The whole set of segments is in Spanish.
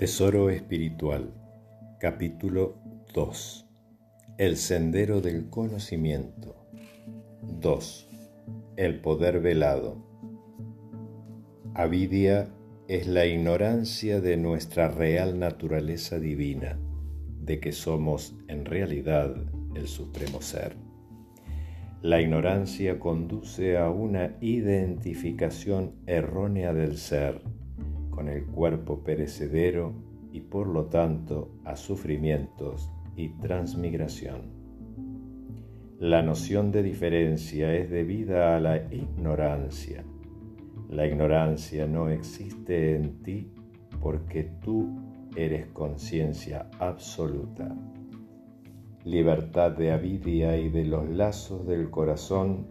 Tesoro Espiritual, capítulo 2. El sendero del conocimiento. 2. El poder velado. Avidia es la ignorancia de nuestra real naturaleza divina, de que somos en realidad el Supremo Ser. La ignorancia conduce a una identificación errónea del ser con el cuerpo perecedero y por lo tanto a sufrimientos y transmigración. La noción de diferencia es debida a la ignorancia. La ignorancia no existe en ti porque tú eres conciencia absoluta libertad de avidia y de los lazos del corazón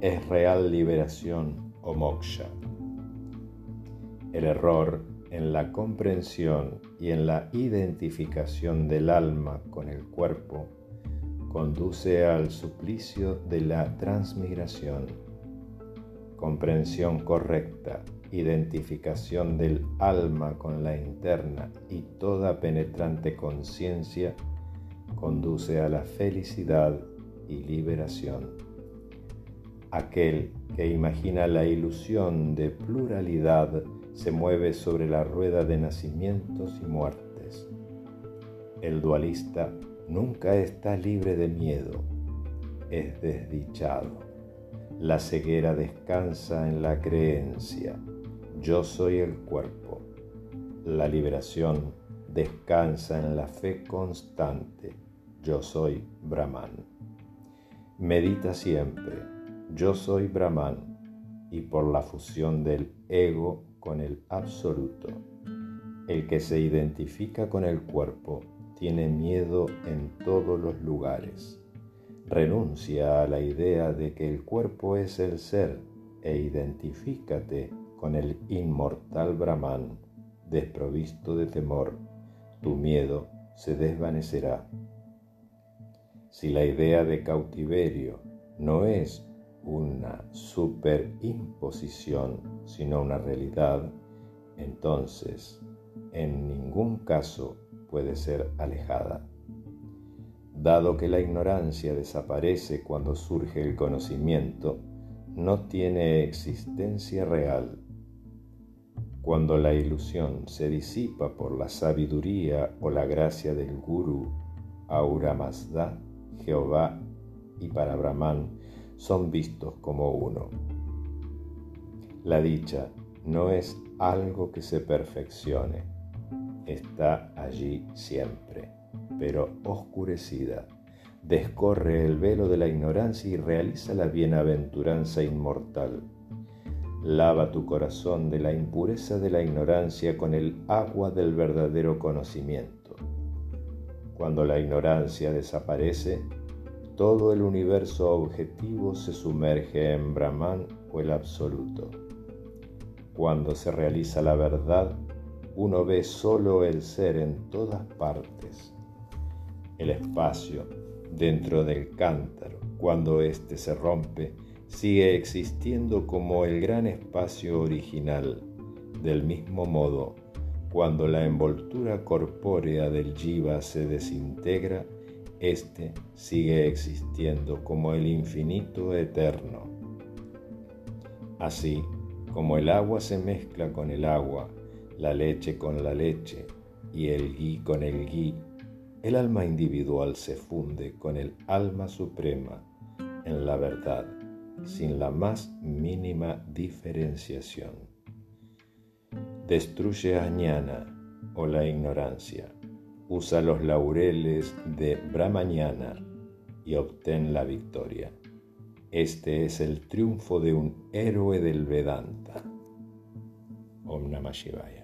es real liberación o moksha. El error en la comprensión y en la identificación del alma con el cuerpo conduce al suplicio de la transmigración. Comprensión correcta, identificación del alma con la interna y toda penetrante conciencia conduce a la felicidad y liberación. Aquel que imagina la ilusión de pluralidad se mueve sobre la rueda de nacimientos y muertes. El dualista nunca está libre de miedo, es desdichado. La ceguera descansa en la creencia, yo soy el cuerpo. La liberación descansa en la fe constante, yo soy Brahman. Medita siempre, yo soy Brahman, y por la fusión del ego con el absoluto. El que se identifica con el cuerpo tiene miedo en todos los lugares. Renuncia a la idea de que el cuerpo es el ser e identifícate con el inmortal Brahman, desprovisto de temor. Tu miedo se desvanecerá. Si la idea de cautiverio no es una superimposición, sino una realidad, entonces en ningún caso puede ser alejada. Dado que la ignorancia desaparece cuando surge el conocimiento, no tiene existencia real. Cuando la ilusión se disipa por la sabiduría o la gracia del Guru, Aura Mazda, Jehová y para Brahman son vistos como uno. La dicha no es algo que se perfeccione, está allí siempre, pero oscurecida. Descorre el velo de la ignorancia y realiza la bienaventuranza inmortal. Lava tu corazón de la impureza de la ignorancia con el agua del verdadero conocimiento. Cuando la ignorancia desaparece, todo el universo objetivo se sumerge en Brahman o el absoluto. Cuando se realiza la verdad, uno ve solo el ser en todas partes. El espacio dentro del cántaro, cuando éste se rompe, sigue existiendo como el gran espacio original. Del mismo modo, cuando la envoltura corpórea del jiva se desintegra, éste sigue existiendo como el infinito eterno. Así como el agua se mezcla con el agua, la leche con la leche y el gui con el gui, el alma individual se funde con el alma suprema en la verdad, sin la más mínima diferenciación. Destruye añana o la ignorancia usa los laureles de Brahmañana y obtén la victoria. Este es el triunfo de un héroe del Vedanta. Om Namah Shivaya.